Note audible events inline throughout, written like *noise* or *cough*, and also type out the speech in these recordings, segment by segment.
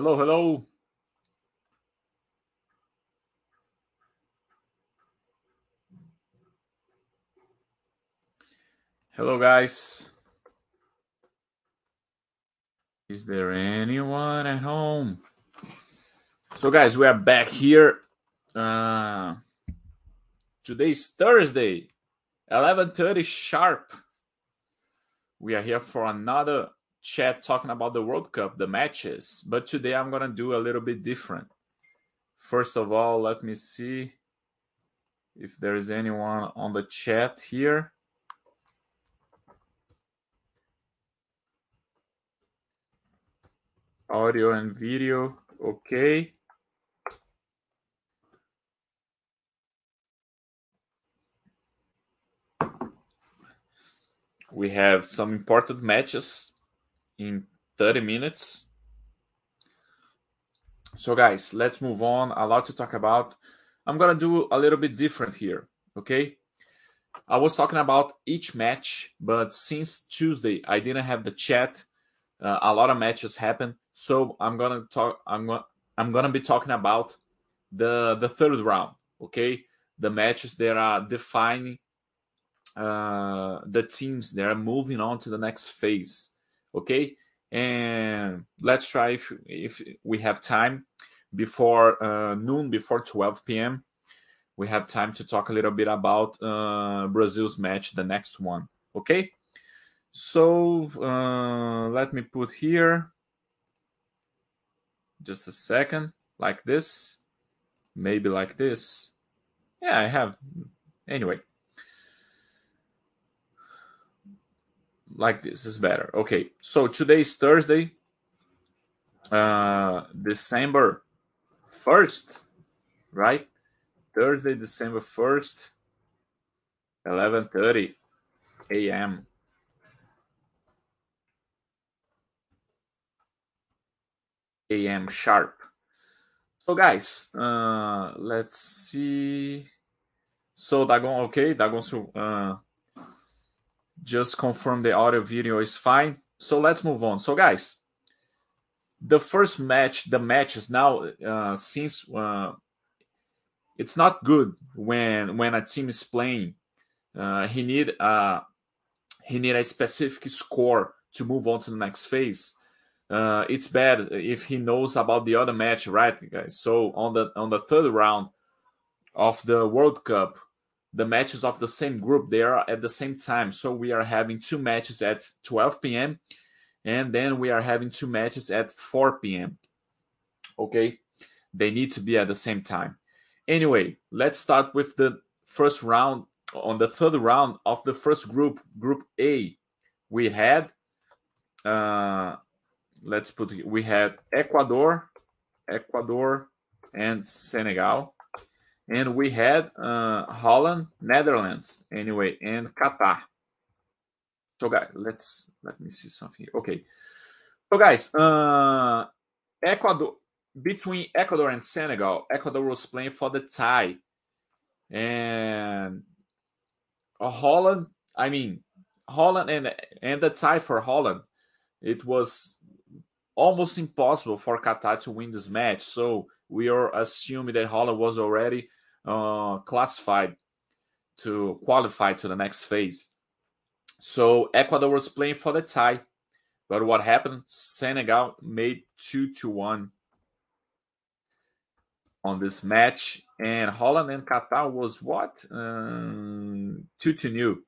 Hello, hello. Hello, guys. Is there anyone at home? So, guys, we are back here. Uh, today's Thursday, 11:30 sharp. We are here for another chat talking about the World Cup, the matches. But today I'm gonna do a little bit different. First of all, let me see if there is anyone on the chat here. Audio and video, okay. We have some important matches in 30 minutes. So, guys, let's move on. A lot to talk about. I'm going to do a little bit different here, okay? I was talking about each match, but since Tuesday, I didn't have the chat. Uh, a lot of matches happen, so I'm gonna talk. I'm gonna I'm gonna be talking about the the third round. Okay, the matches that are defining uh, the teams that are moving on to the next phase. Okay, and let's try if, if we have time before uh, noon, before 12 p.m. We have time to talk a little bit about uh, Brazil's match, the next one. Okay, so uh, let me put here just a second, like this, maybe like this. Yeah, I have. Anyway, like this is better. Okay, so today is Thursday, uh, December 1st, right? Thursday, December 1st, 11:30 a.m. a.m. sharp. So guys, uh, let's see. So Dagon, okay, Dagon, uh, just confirm the audio video is fine. So let's move on. So guys, the first match, the matches now, uh, since uh, it's not good when when a team is playing, uh, he need a he need a specific score to move on to the next phase. Uh, it's bad if he knows about the other match, right, guys? So on the on the third round of the World Cup, the matches of the same group they are at the same time. So we are having two matches at 12 p.m and then we are having two matches at 4 p.m okay? They need to be at the same time. Anyway let's start with the first round on the third round of the first group group a. We had uh let's put we had ecuador ecuador and senegal and we had uh, Holland, Netherlands, anyway, and Qatar. So, guys, let's let me see something. Here. Okay, so guys, uh, Ecuador between Ecuador and Senegal, Ecuador was playing for the tie, and Holland. I mean, Holland and and the tie for Holland. It was almost impossible for Qatar to win this match. So we are assuming that Holland was already uh, classified to qualify to the next phase. So Ecuador was playing for the tie, but what happened? Senegal made two to one on this match, and Holland and Qatar was what um, two to new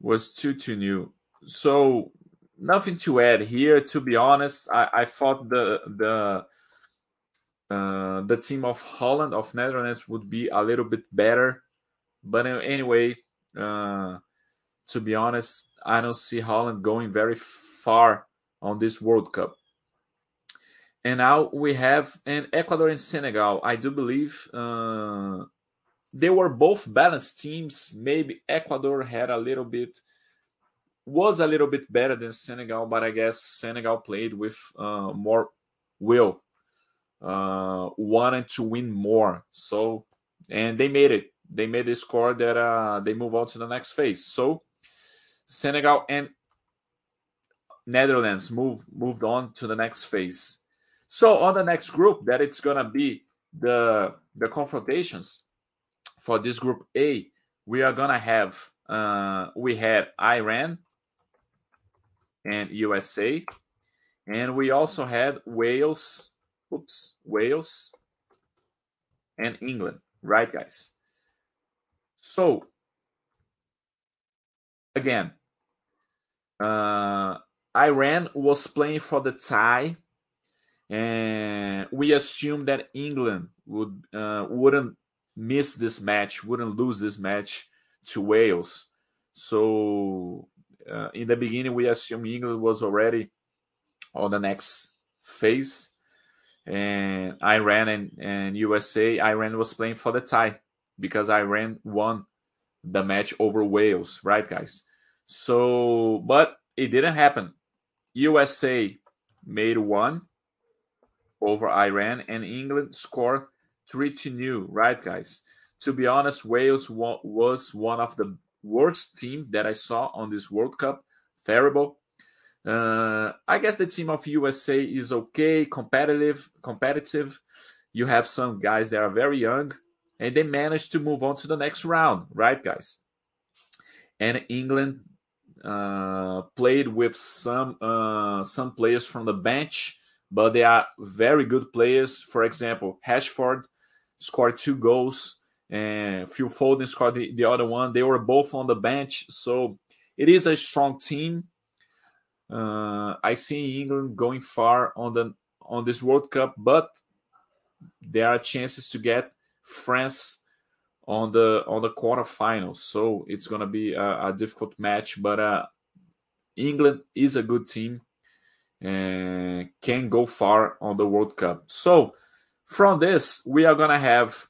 was two to new. So nothing to add here. To be honest, I, I thought the the uh, the team of Holland of Netherlands would be a little bit better. But anyway, uh, to be honest, I don't see Holland going very far on this World Cup. And now we have an Ecuador and Senegal. I do believe uh, they were both balanced teams. Maybe Ecuador had a little bit was a little bit better than Senegal, but I guess Senegal played with uh, more will uh, wanted to win more. So, and they made it. They made a score that uh, they move on to the next phase. So, Senegal and Netherlands move moved on to the next phase. So on the next group, that it's gonna be the the confrontations for this group A. We are gonna have uh, we had Iran and USA, and we also had Wales. Oops, Wales and England, right, guys? So again, uh, Iran was playing for the tie, and we assumed that England would uh, wouldn't miss this match, wouldn't lose this match to Wales. So uh, in the beginning, we assumed England was already on the next phase, and Iran and, and USA. Iran was playing for the tie because Iran won the match over Wales, right, guys? So, but it didn't happen. USA made one over Iran, and England scored three to new, right, guys? To be honest, Wales was one of the worst team that I saw on this World Cup. Terrible. Uh, I guess the team of USA is okay, competitive, competitive. You have some guys that are very young, and they managed to move on to the next round, right, guys? And England uh, played with some uh, some players from the bench, but they are very good players. For example, Rashford scored two goals, and Phil Foden scored the, the other one. They were both on the bench, so it is a strong team. Uh, I see England going far on the on this World Cup, but there are chances to get France on the on the quarterfinals. So it's gonna be a, a difficult match, but uh, England is a good team and can go far on the World Cup. So from this, we are gonna have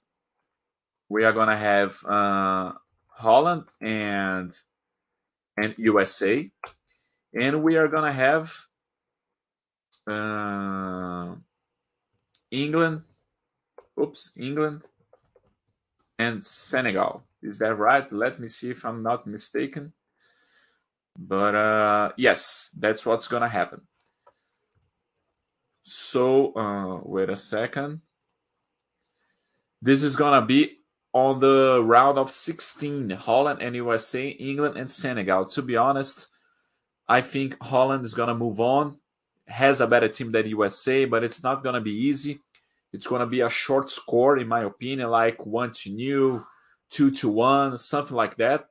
we are gonna have uh, Holland and and USA, and we are gonna have uh, England. Oops, England and Senegal. Is that right? Let me see if I'm not mistaken. But uh, yes, that's what's gonna happen. So uh, wait a second. This is gonna be on the round of 16. Holland and USA, England and Senegal. To be honest, I think Holland is gonna move on. Has a better team than USA, but it's not gonna be easy. It's going to be a short score, in my opinion, like one to new, two to one, something like that.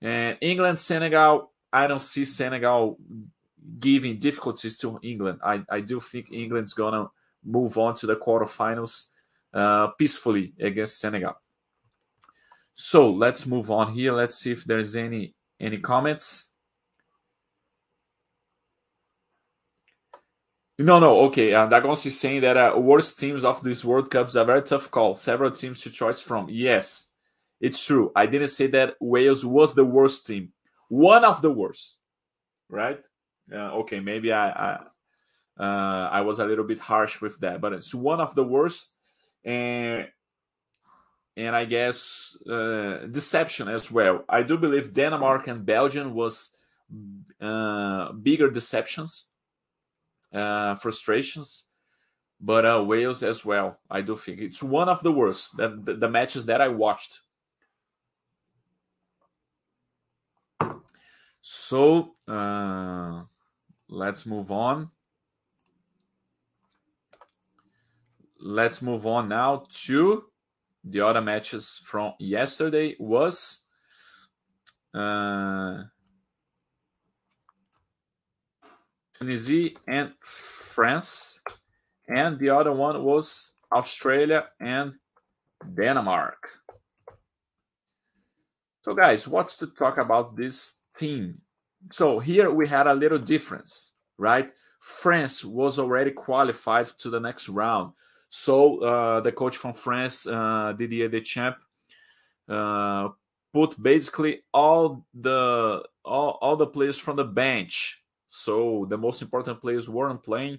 And England, Senegal, I don't see Senegal giving difficulties to England. I, I do think England's going to move on to the quarterfinals uh, peacefully against Senegal. So let's move on here. Let's see if there's any any comments. No, no, okay. Uh, Dagons is saying that uh, worst teams of this World Cup is a very tough call. Several teams to choose from. Yes, it's true. I didn't say that Wales was the worst team. One of the worst, right? Uh, okay, maybe I I, uh, I was a little bit harsh with that, but it's one of the worst, and and I guess uh, deception as well. I do believe Denmark and Belgium was uh, bigger deceptions uh, frustrations, but uh, Wales as well. I do think it's one of the worst that the, the matches that I watched. So uh, let's move on. Let's move on now to the other matches from yesterday. Was uh, Tunisia and France, and the other one was Australia and Denmark. So, guys, what's to talk about this team? So, here we had a little difference, right? France was already qualified to the next round. So, uh, the coach from France, uh, Didier Deschamps, uh, put basically all the all, all the players from the bench so the most important players weren't playing.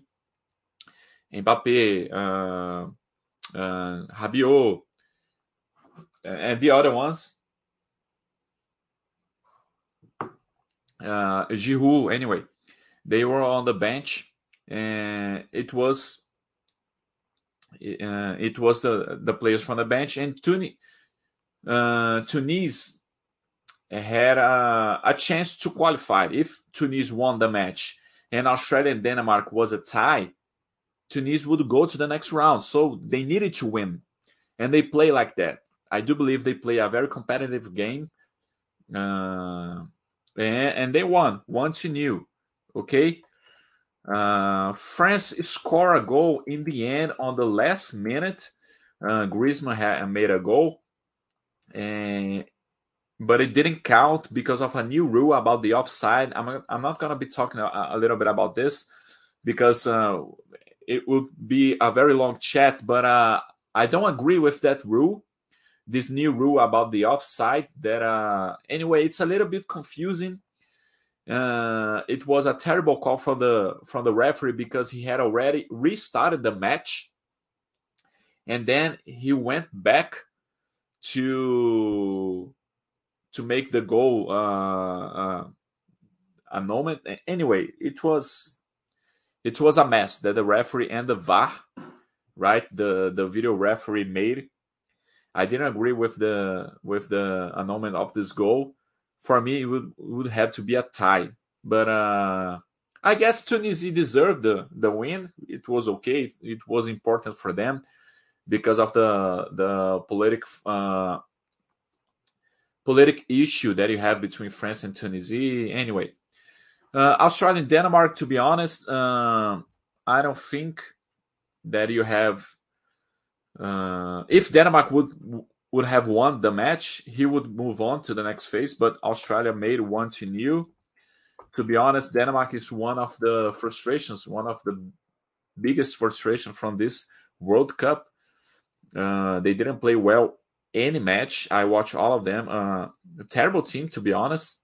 Mbappe, uh, uh, Rabiot, and the other ones. Uh, Giroud, anyway, they were on the bench, and it was uh, it was the the players from the bench, and Tunis, uh, Tunis had a, a chance to qualify if Tunis won the match, and Australia and Denmark was a tie. Tunis would go to the next round, so they needed to win, and they play like that. I do believe they play a very competitive game, uh, and, and they won one to new. Okay, uh, France scored a goal in the end on the last minute. Uh, Griezmann had made a goal, and but it didn't count because of a new rule about the offside. I'm I'm not gonna be talking a, a little bit about this because uh, it would be a very long chat. But uh, I don't agree with that rule, this new rule about the offside. That uh, anyway, it's a little bit confusing uh, it was a terrible call from the from the referee because he had already restarted the match, and then he went back to to make the goal uh, uh, a moment. Anyway, it was it was a mess that the referee and the VAR, right, the the video referee made. I didn't agree with the with the annulment of this goal for me it would would have to be a tie. But uh, I guess Tunisia deserved the the win. It was okay. It was important for them because of the the politic uh, politic issue that you have between France and Tunisia. Anyway, uh, Australia and Denmark. To be honest, uh, I don't think that you have. Uh, if Denmark would would have won the match, he would move on to the next phase. But Australia made one to new. To be honest, Denmark is one of the frustrations, one of the biggest frustration from this World Cup. Uh, they didn't play well any match. I watch all of them. Uh, a terrible team, to be honest.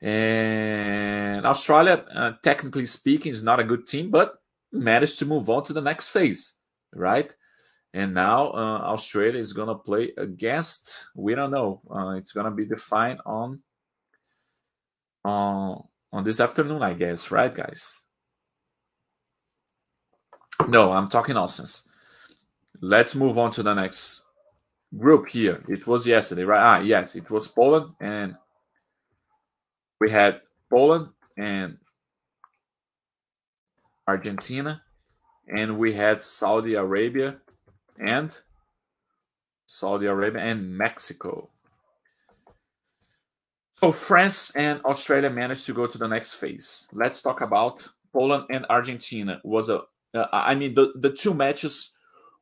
And Australia, uh, technically speaking, is not a good team, but managed to move on to the next phase, right? And now uh, Australia is going to play against, we don't know. Uh, it's going to be defined on, on, on this afternoon, I guess, right, guys? No, I'm talking nonsense. Let's move on to the next group here. It was yesterday, right? Ah, yes, it was Poland, and we had Poland and Argentina, and we had Saudi Arabia and Saudi Arabia and Mexico. So France and Australia managed to go to the next phase. Let's talk about Poland and Argentina. Was a, uh, I mean, the, the two matches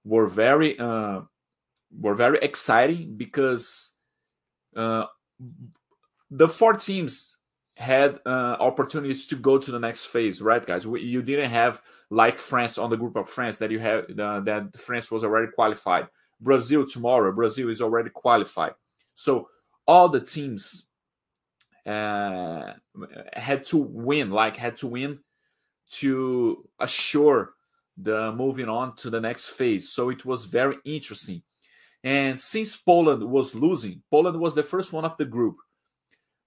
were very uh, were very exciting because uh, the four teams had uh, opportunities to go to the next phase, right, guys? We, you didn't have like France on the group of France that you have uh, that France was already qualified. Brazil tomorrow, Brazil is already qualified. So all the teams uh, had to win, like had to win to assure the moving on to the next phase. So it was very interesting. And since Poland was losing, Poland was the first one of the group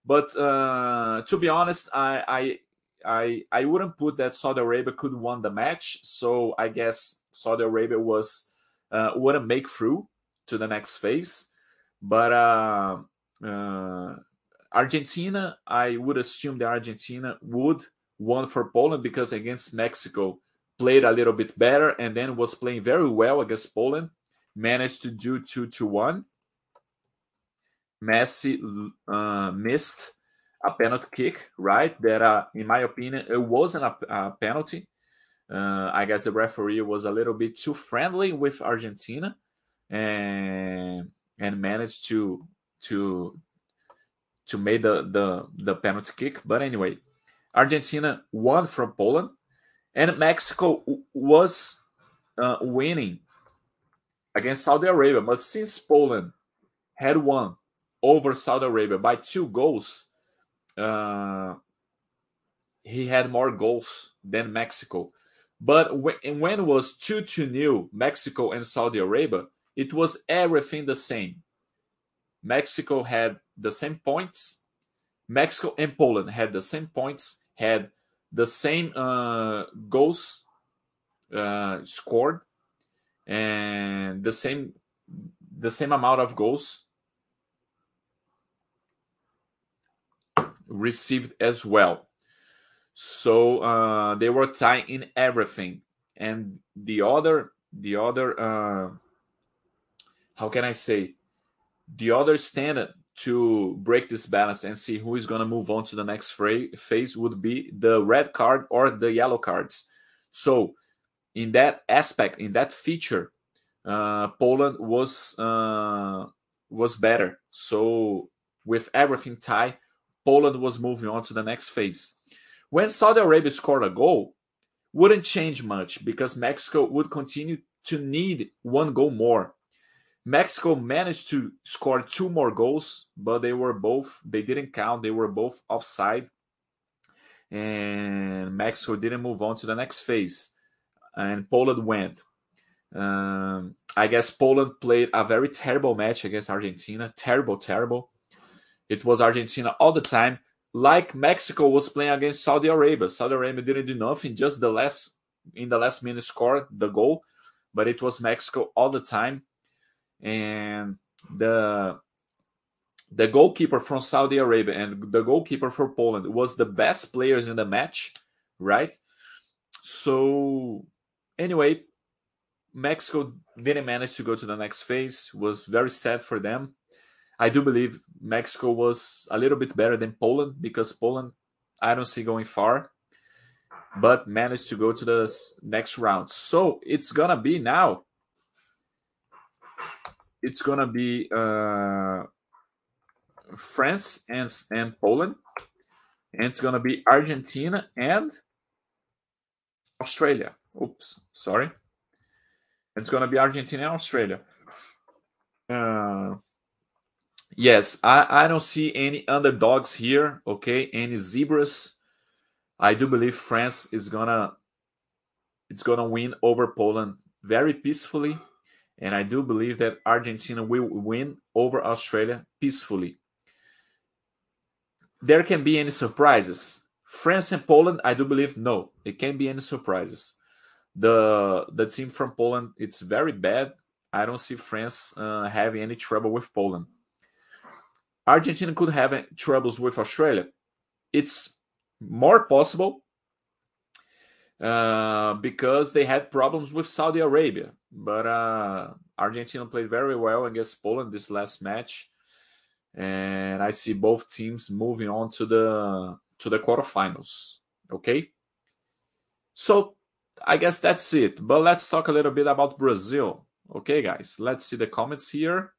but uh, to be honest, I, I I I wouldn't put that Saudi Arabia could won the match. So I guess Saudi Arabia was uh, wouldn't make through to the next phase. But uh, uh, Argentina, I would assume that Argentina would won for Poland because against Mexico played a little bit better and then was playing very well against Poland. Managed to do two to one. Messi uh, missed a penalty kick, right? That, uh, in my opinion, it wasn't a, a penalty. Uh, I guess the referee was a little bit too friendly with Argentina, and and managed to to to make the the the penalty kick. But anyway, Argentina won from Poland, and Mexico was uh, winning against Saudi Arabia. But since Poland had won over Saudi Arabia by two goals. Uh, he had more goals than Mexico. But when, when it was 2 to nil Mexico and Saudi Arabia, it was everything the same. Mexico had the same points. Mexico and Poland had the same points, had the same uh, goals uh, scored. And the same the same amount of goals received as well. So uh, they were tied in everything, and the other the other uh, how can I say the other standard to break this balance and see who is going to move on to the next phase would be the red card or the yellow cards. So, in that aspect, in that feature, uh, Poland was uh, was better. So, with everything tied, Poland was moving on to the next phase. When Saudi Arabia scored a goal, wouldn't change much because Mexico would continue to need one goal more Mexico managed to score two more goals, but they were both they didn't count. They were both offside, and Mexico didn't move on to the next phase, and Poland went. Um, I guess Poland played a very terrible match against Argentina. Terrible, terrible. It was Argentina all the time, like Mexico was playing against Saudi Arabia. Saudi Arabia didn't do nothing, just the last in the last minute scored the goal, but it was Mexico all the time and the the goalkeeper from Saudi Arabia and the goalkeeper for Poland was the best players in the match, right? So anyway, Mexico didn't manage to go to the next phase. Was very sad for them. I do believe Mexico was a little bit better than Poland because Poland I don't see going far, but managed to go to the next round. So it's gonna be now it's gonna be uh, France and and Poland, and it's gonna be Argentina and Australia. Oops, sorry. It's gonna be Argentina and Australia. Uh, yes, I, I don't see any underdogs here. Okay, any zebras. I do believe France is gonna it's gonna win over Poland very peacefully and I do believe that Argentina will win over Australia peacefully. There can be any surprises. France and Poland, I do believe no, it can't be any surprises. The the team from Poland, it's very bad. I don't see France uh, having any trouble with Poland. Argentina could have troubles with Australia. It's more possible uh, because they had problems with Saudi Arabia. But uh, Argentina played very well against Poland this last match, and I see both teams moving on to the to the quarterfinals. Okay, so I guess that's it. But let's talk a little bit about Brazil. Okay, guys, let's see the comments here.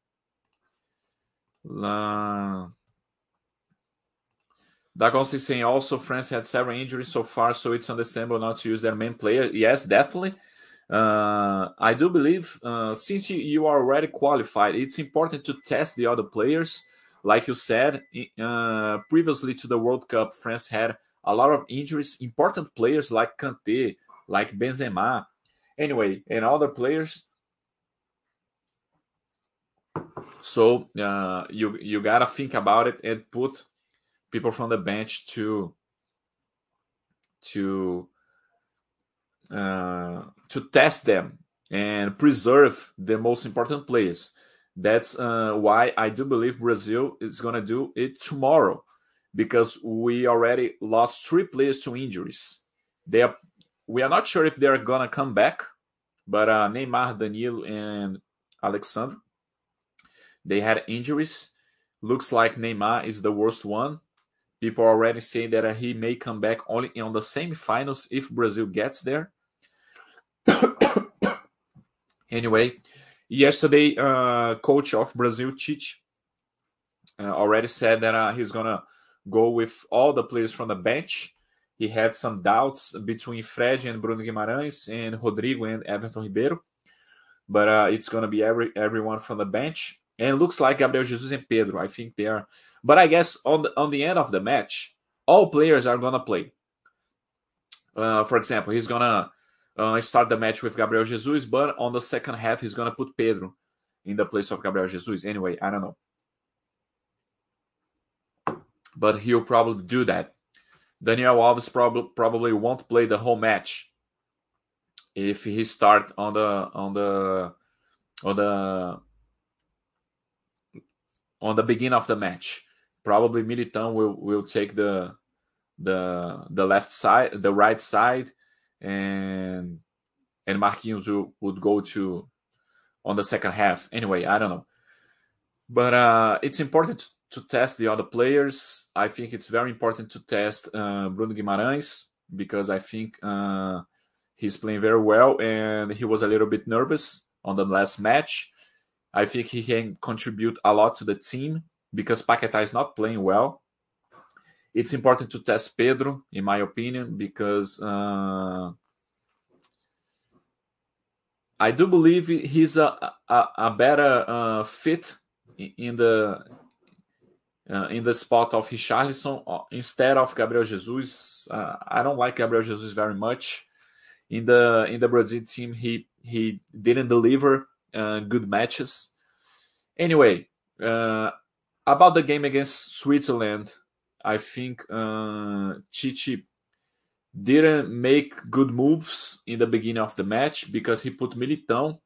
Uh, Dagon is saying also France had several injuries so far, so it's understandable not to use their main player. Yes, definitely. Uh, I do believe uh, since you, you are already qualified, it's important to test the other players. Like you said, uh, previously to the World Cup, France had a lot of injuries, important players like Kanté, like Benzema, anyway, and other players. So uh, you you gotta think about it and put people from the bench to to uh, to test them and preserve the most important players. That's uh, why I do believe Brazil is to do it tomorrow because we already lost three players to injuries. They are, we are not sure if they're going to come back, but uh, Neymar, Danilo, and Alex Sandro, they had injuries. Looks like Neymar is the worst one. People already saying that uh, he may come back only on the semifinals if Brazil gets there. *coughs* anyway, yesterday, uh, coach of Brazil, Tite, uh, already said that uh, he's gonna go with all the players from the bench. He had some doubts between Fred and Bruno Guimarães and Rodrigo and Everton Ribeiro, but uh, it's gonna be every everyone from the bench. And looks like Gabriel Jesus and Pedro. I think they are but I guess on the on the end of the match, all players are gonna play. Uh, for example, he's gonna uh, start the match with Gabriel Jesus, but on the second half, he's gonna put Pedro in the place of Gabriel Jesus. Anyway, I don't know, but he'll probably do that. Daniel Alves probably probably won't play the whole match. if he start on the on the on the on the beginning of the match. Probably Militão will will take the the the left side, the right side, and and Marquinhos will, would go to on the second half. Anyway, I don't know, but uh, it's important to, test the other players. I think it's very important to test uh, Bruno Guimarães because I think uh, he's playing very well and he was a little bit nervous on the last match. I think he can contribute a lot to the team because Paquetá is not playing well. It's important to test Pedro, in my opinion, because uh, I do believe he's a a, a better uh, fit in the uh, in the spot of Richarlison uh, instead of Gabriel Jesus. Uh, I don't like Gabriel Jesus very much. In the in the Brazil team, he he didn't deliver uh, good matches. Anyway, uh, about the game against Switzerland, I think uh, Tite didn't make good moves in the beginning of the match because he put Militão,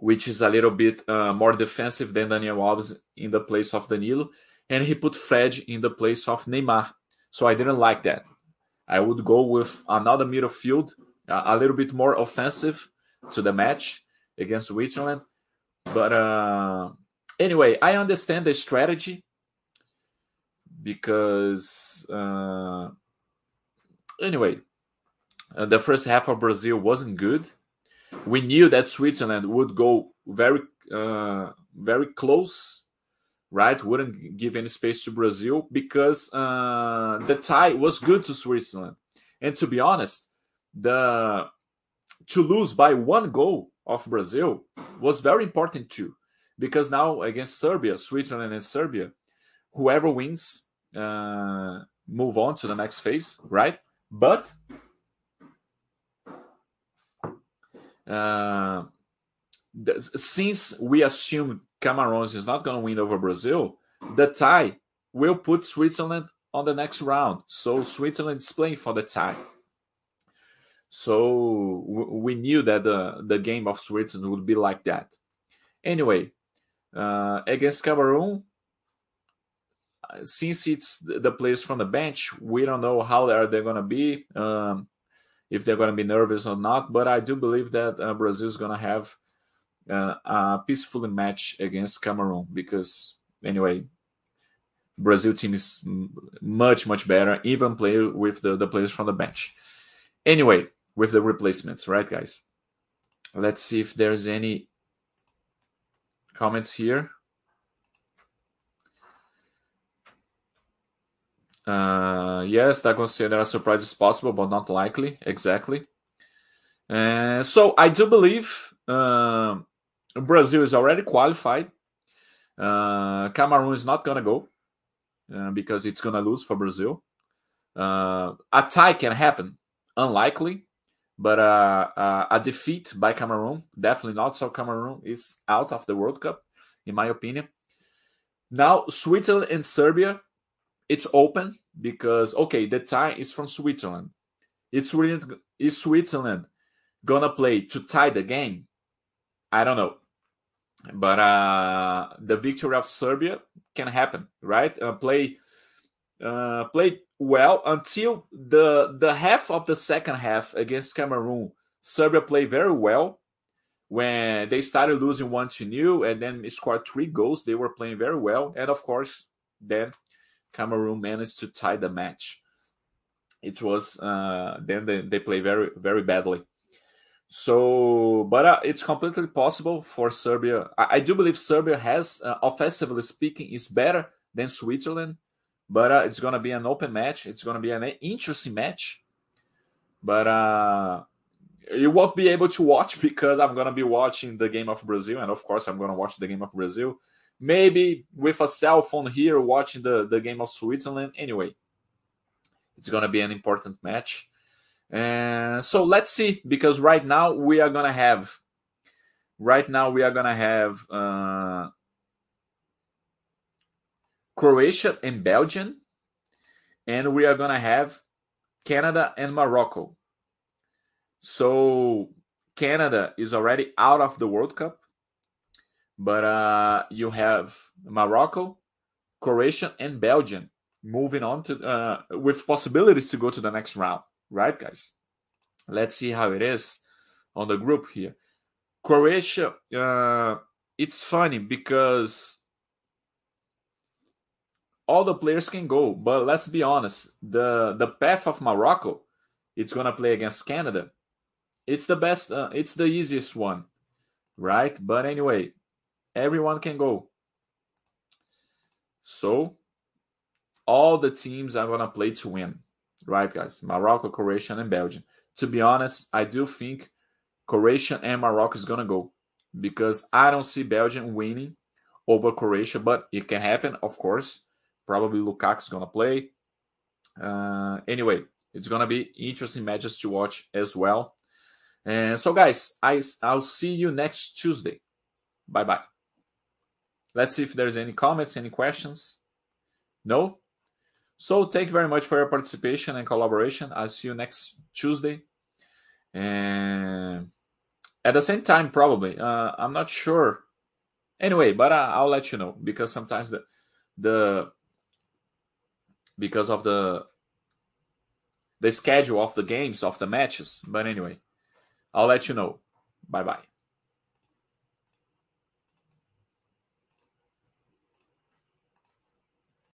which is a little bit uh, more defensive than Daniel Alves in the place of Danilo, and he put Fred in the place of Neymar. So I didn't like that. I would go with another midfield, a little bit more offensive to the match against Switzerland. But uh, anyway, I understand the strategy because uh, anyway, uh, the first half of Brazil wasn't good. We knew that Switzerland would go very, uh, very close, right? Wouldn't give any space to Brazil because uh, the tie was good to Switzerland. And to be honest, the to lose by one goal of Brazil was very important too, because now against Serbia, Switzerland and Serbia, whoever wins uh, move on to the next phase, right? But uh, since we assume Cameroon is not going to win over Brazil, the tie will put Switzerland on the next round. So Switzerland is playing for the tie. So we knew that the, the game of Switzerland would be like that. Anyway, uh, against Cameroon, since it's the players from the bench, we don't know how they are they going to be, um, if they're going to be nervous or not. But I do believe that uh, Brazil is going to have uh, a peaceful match against Cameroon because anyway, Brazil team is much much better, even play with the, the players from the bench. Anyway, with the replacements, right, guys? Let's see if there's any comments here. Uh, yes, that consider a surprise is possible, but not likely. Exactly. Uh, so I do believe uh, Brazil is already qualified. Uh, Cameroon is not gonna go uh, because it's gonna lose for Brazil. Uh, a tie can happen, unlikely, but uh, a defeat by Cameroon definitely not. So Cameroon is out of the World Cup, in my opinion. Now Switzerland and Serbia it's open because okay, the tie is from Switzerland. It's really is Switzerland gonna play to tie the game? I don't know, but uh, the victory of Serbia can happen, right? Uh, play uh, play well until the the half of the second half against Cameroon. Serbia played very well when they started losing one to new and then scored three goals. They were playing very well, and of course, then Cameroon managed to tie the match. It was uh, then they, they play very very badly. So, but uh, it's completely possible for Serbia. I, I do believe Serbia has, uh, offensively speaking, is better than Switzerland. But uh, it's going to be an open match. It's going to be an interesting match. But uh, you won't be able to watch *laughs* because I'm going to be watching the game of Brazil, and of course, I'm going to watch the game of Brazil maybe with a cell phone here watching the, the game of Switzerland. Anyway, it's going to be an important match. And so let's see, because right now we are going to have, right now we are going to have uh, Croatia and Belgium, and we are going to have Canada and Morocco. So Canada is already out of the World Cup, but uh, you have Morocco, Croatia, and Belgium moving on to uh, with possibilities to go to the next round, right, guys? Let's see how it is on the group here. Croatia, uh, it's funny because all the players can go, but let's be honest, the the path of Morocco, it's gonna play against Canada. It's the best, uh, it's the easiest one, right? But anyway, everyone can go. So all the teams are gonna play to win, right, guys? Morocco, Croatia, and Belgium. To be honest, I do think Croatia and Morocco is gonna go because I don't see Belgium winning over Croatia, but it can happen, of course. Probably Lukaku's gonna play. Uh, anyway, it's gonna be interesting matches to watch as well. And so, guys, I I'll see you next Tuesday. Bye bye. Let's see if there's any comments, any questions. No. So thank you very much for your participation and collaboration. I'll see you next Tuesday. And at the same time, probably. Uh, I'm not sure. Anyway, but I, I'll let you know because sometimes the the because of the the schedule of the games of the matches. But anyway, I'll let you know. Bye bye.